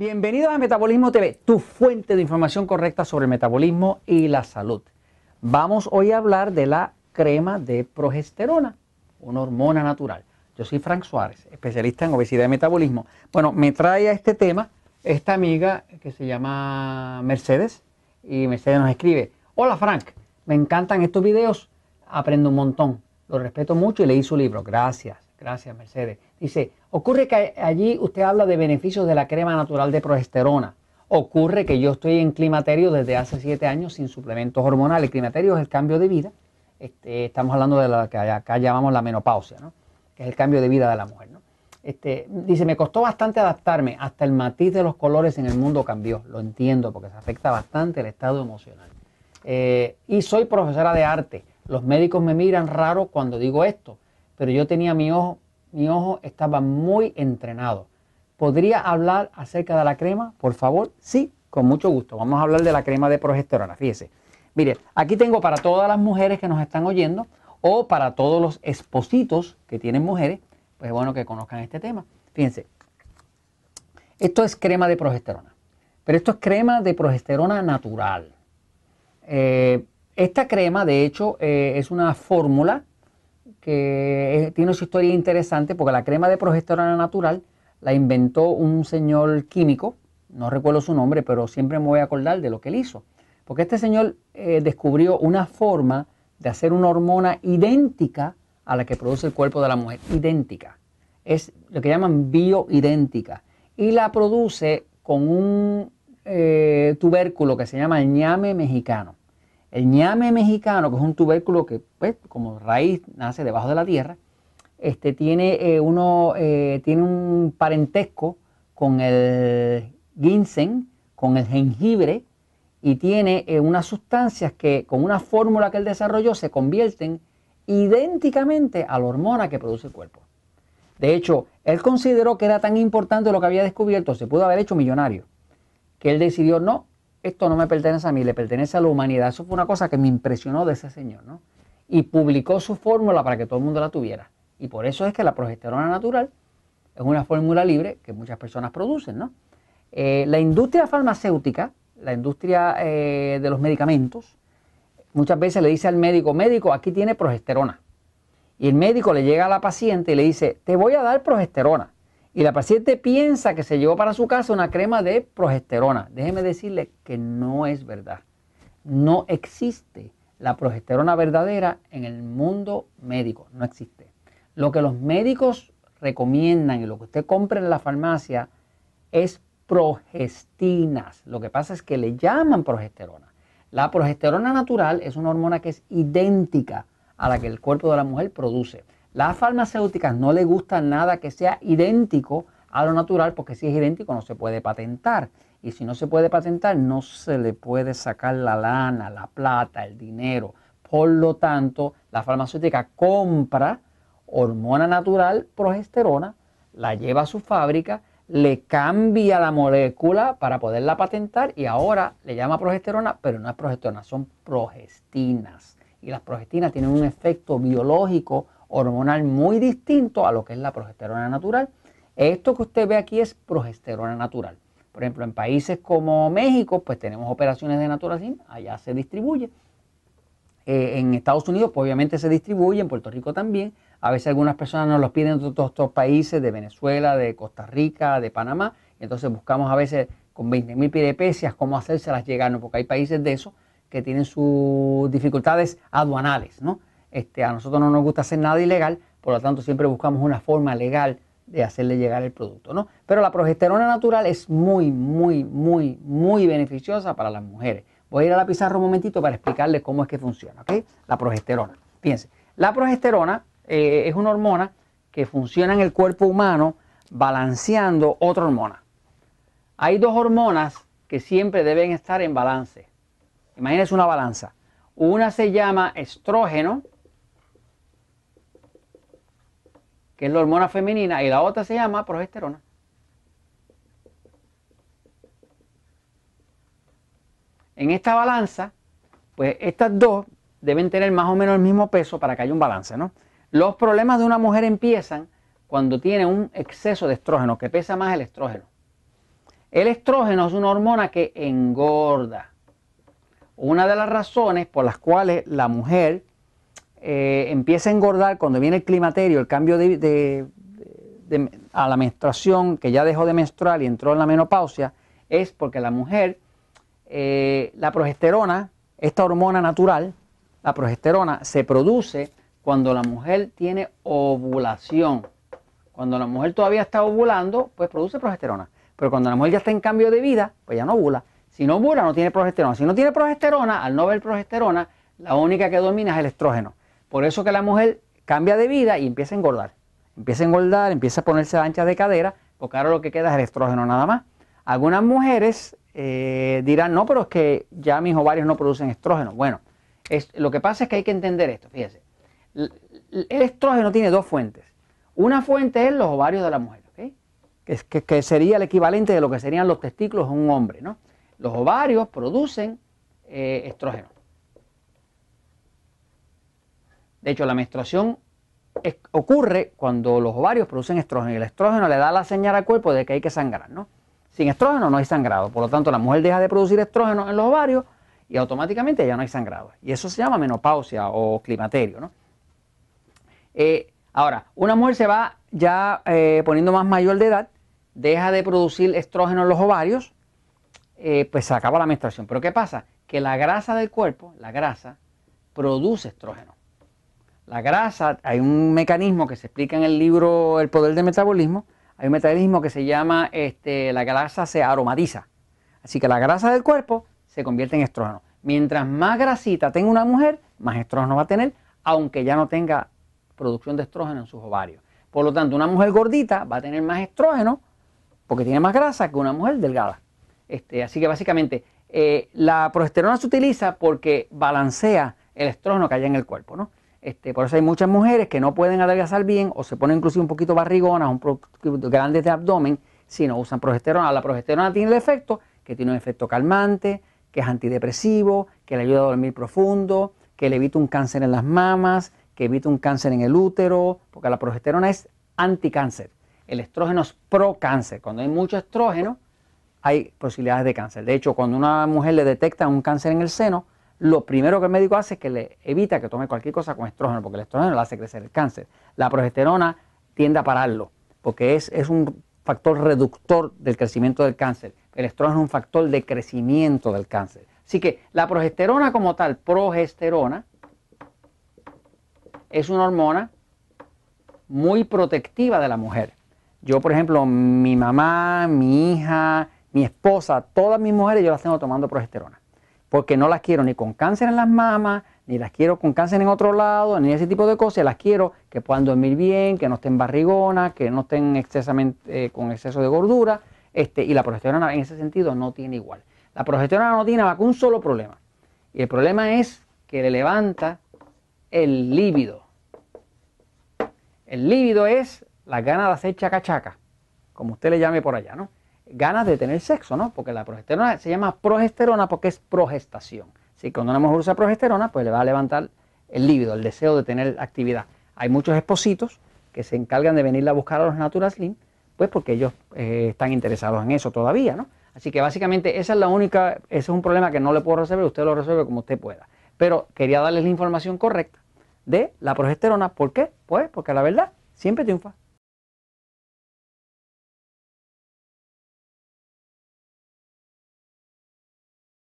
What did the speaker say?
Bienvenidos a Metabolismo TV, tu fuente de información correcta sobre el metabolismo y la salud. Vamos hoy a hablar de la crema de progesterona, una hormona natural. Yo soy Frank Suárez, especialista en obesidad y metabolismo. Bueno, me trae a este tema esta amiga que se llama Mercedes y Mercedes nos escribe, hola Frank, me encantan estos videos, aprendo un montón, lo respeto mucho y leí su libro. Gracias, gracias Mercedes. Dice, ocurre que allí usted habla de beneficios de la crema natural de progesterona. Ocurre que yo estoy en climaterio desde hace siete años sin suplementos hormonales. Climaterio es el cambio de vida. Este, estamos hablando de lo que acá llamamos la menopausia, ¿no? que es el cambio de vida de la mujer. ¿no? Este, dice, me costó bastante adaptarme, hasta el matiz de los colores en el mundo cambió. Lo entiendo porque se afecta bastante el estado emocional. Eh, y soy profesora de arte. Los médicos me miran raro cuando digo esto, pero yo tenía mi ojo mi ojo estaba muy entrenado. ¿Podría hablar acerca de la crema, por favor? Sí, con mucho gusto. Vamos a hablar de la crema de progesterona. Fíjese. Mire, aquí tengo para todas las mujeres que nos están oyendo o para todos los espositos que tienen mujeres, pues es bueno que conozcan este tema. Fíjense, esto es crema de progesterona, pero esto es crema de progesterona natural. Eh, esta crema, de hecho, eh, es una fórmula que tiene su historia interesante porque la crema de progesterona natural la inventó un señor químico, no recuerdo su nombre, pero siempre me voy a acordar de lo que él hizo. Porque este señor eh, descubrió una forma de hacer una hormona idéntica a la que produce el cuerpo de la mujer, idéntica. Es lo que llaman bioidéntica. Y la produce con un eh, tubérculo que se llama ñame mexicano. El ñame mexicano, que es un tubérculo que, pues, como raíz nace debajo de la tierra, este, tiene, eh, uno, eh, tiene un parentesco con el ginseng, con el jengibre, y tiene eh, unas sustancias que con una fórmula que él desarrolló se convierten idénticamente a la hormona que produce el cuerpo. De hecho, él consideró que era tan importante lo que había descubierto, se pudo haber hecho millonario, que él decidió, no, esto no me pertenece a mí, le pertenece a la humanidad. Eso fue una cosa que me impresionó de ese señor, ¿no? Y publicó su fórmula para que todo el mundo la tuviera. Y por eso es que la progesterona natural es una fórmula libre que muchas personas producen, ¿no? Eh, la industria farmacéutica, la industria eh, de los medicamentos, muchas veces le dice al médico, médico, aquí tiene progesterona. Y el médico le llega a la paciente y le dice, te voy a dar progesterona y la paciente piensa que se llevó para su casa una crema de progesterona. Déjeme decirle que no es verdad. No existe la progesterona verdadera en el mundo médico. No existe. Lo que los médicos recomiendan y lo que usted compra en la farmacia es progestinas. Lo que pasa es que le llaman progesterona. La progesterona natural es una hormona que es idéntica a la que el cuerpo de la mujer produce. Las farmacéuticas no le gusta nada que sea idéntico a lo natural porque si es idéntico no se puede patentar. Y si no se puede patentar no se le puede sacar la lana, la plata, el dinero. Por lo tanto, la farmacéutica compra hormona natural, progesterona, la lleva a su fábrica, le cambia la molécula para poderla patentar y ahora le llama progesterona, pero no es progesterona, son progestinas. Y las progestinas tienen un efecto biológico hormonal muy distinto a lo que es la progesterona natural. Esto que usted ve aquí es progesterona natural. Por ejemplo, en países como México, pues tenemos operaciones de naturacin, allá se distribuye. Eh, en Estados Unidos, pues obviamente se distribuye, en Puerto Rico también. A veces algunas personas nos los piden de todos estos países, de Venezuela, de Costa Rica, de Panamá. Entonces buscamos a veces con 20.000 pirepesias cómo hacérselas llegar, porque hay países de esos que tienen sus dificultades aduanales, ¿no? Este, a nosotros no nos gusta hacer nada ilegal, por lo tanto siempre buscamos una forma legal de hacerle llegar el producto, ¿no? Pero la progesterona natural es muy, muy, muy, muy beneficiosa para las mujeres. Voy a ir a la pizarra un momentito para explicarles cómo es que funciona, ¿ok? La progesterona. Fíjense, la progesterona eh, es una hormona que funciona en el cuerpo humano balanceando otra hormona. Hay dos hormonas que siempre deben estar en balance. Imagínense una balanza. Una se llama estrógeno que es la hormona femenina, y la otra se llama progesterona. En esta balanza, pues estas dos deben tener más o menos el mismo peso para que haya un balance, ¿no? Los problemas de una mujer empiezan cuando tiene un exceso de estrógeno, que pesa más el estrógeno. El estrógeno es una hormona que engorda. Una de las razones por las cuales la mujer eh, empieza a engordar cuando viene el climaterio, el cambio de, a la menstruación, que ya dejó de menstruar y entró en la menopausia, es porque la mujer, eh, la progesterona, esta hormona natural, la progesterona, se produce cuando la mujer tiene ovulación. Cuando la mujer todavía está ovulando, pues produce progesterona. Pero cuando la mujer ya está en cambio de vida, pues ya no ovula. Si no ovula, no tiene progesterona. Si no tiene progesterona, al no ver progesterona, la única que domina es el estrógeno. Por eso que la mujer cambia de vida y empieza a engordar. Empieza a engordar, empieza a ponerse ancha de cadera, porque ahora lo que queda es el estrógeno nada más. Algunas mujeres eh, dirán, no, pero es que ya mis ovarios no producen estrógeno. Bueno, lo que pasa es que hay que entender esto, fíjese. El estrógeno tiene dos fuentes. Una fuente es los ovarios de la mujer que, sería el equivalente de lo que serían los testículos de un hombre. ¿no? Los ovarios producen eh, estrógeno. De hecho, la menstruación ocurre cuando los ovarios producen estrógeno y el estrógeno le da la señal al cuerpo de que hay que sangrar. ¿no? Sin estrógeno no hay sangrado, por lo tanto la mujer deja de producir estrógeno en los ovarios y automáticamente ya no hay sangrado. Y eso se llama menopausia o climaterio. ¿no? Eh, ahora, una mujer se va ya eh, poniendo más mayor de edad deja de producir estrógeno en los ovarios, eh, pues se acaba la menstruación. Pero ¿qué pasa? Que la grasa del cuerpo, la grasa, produce estrógeno. La grasa, hay un mecanismo que se explica en el libro El poder del metabolismo, hay un mecanismo que se llama, este, la grasa se aromatiza. Así que la grasa del cuerpo se convierte en estrógeno. Mientras más grasita tenga una mujer, más estrógeno va a tener, aunque ya no tenga producción de estrógeno en sus ovarios. Por lo tanto, una mujer gordita va a tener más estrógeno porque tiene más grasa que una mujer delgada. Este, así que básicamente eh, la progesterona se utiliza porque balancea el estrógeno que hay en el cuerpo. ¿no? Este, por eso hay muchas mujeres que no pueden adelgazar bien o se ponen inclusive un poquito barrigonas, un poquito grandes de abdomen si no usan progesterona. La progesterona tiene el efecto que tiene un efecto calmante, que es antidepresivo, que le ayuda a dormir profundo, que le evita un cáncer en las mamas, que evita un cáncer en el útero, porque la progesterona es anticáncer el estrógeno es pro cáncer. Cuando hay mucho estrógeno, hay posibilidades de cáncer. De hecho, cuando una mujer le detecta un cáncer en el seno, lo primero que el médico hace es que le evita que tome cualquier cosa con estrógeno, porque el estrógeno le hace crecer el cáncer. La progesterona tiende a pararlo, porque es, es un factor reductor del crecimiento del cáncer. El estrógeno es un factor de crecimiento del cáncer. Así que la progesterona como tal, progesterona, es una hormona muy protectiva de la mujer. Yo, por ejemplo, mi mamá, mi hija, mi esposa, todas mis mujeres yo las tengo tomando progesterona. Porque no las quiero ni con cáncer en las mamas, ni las quiero con cáncer en otro lado, ni ese tipo de cosas. Las quiero que puedan dormir bien, que no estén barrigonas, que no estén excesamente eh, con exceso de gordura. Este, y la progesterona en ese sentido no tiene igual. La progesterona no tiene un solo problema. Y el problema es que le levanta el líbido. El líbido es las ganas de hacer chacachaca, como usted le llame por allá, ¿no? Ganas de tener sexo, ¿no? Porque la progesterona se llama progesterona porque es progestación. Si cuando una mujer usa progesterona, pues le va a levantar el líbido, el deseo de tener actividad. Hay muchos espositos que se encargan de venirle a buscar a los Natural Slim, pues porque ellos eh, están interesados en eso todavía, ¿no? Así que básicamente esa es la única, ese es un problema que no le puedo resolver, usted lo resuelve como usted pueda. Pero quería darles la información correcta de la progesterona. ¿Por qué? Pues porque la verdad siempre triunfa.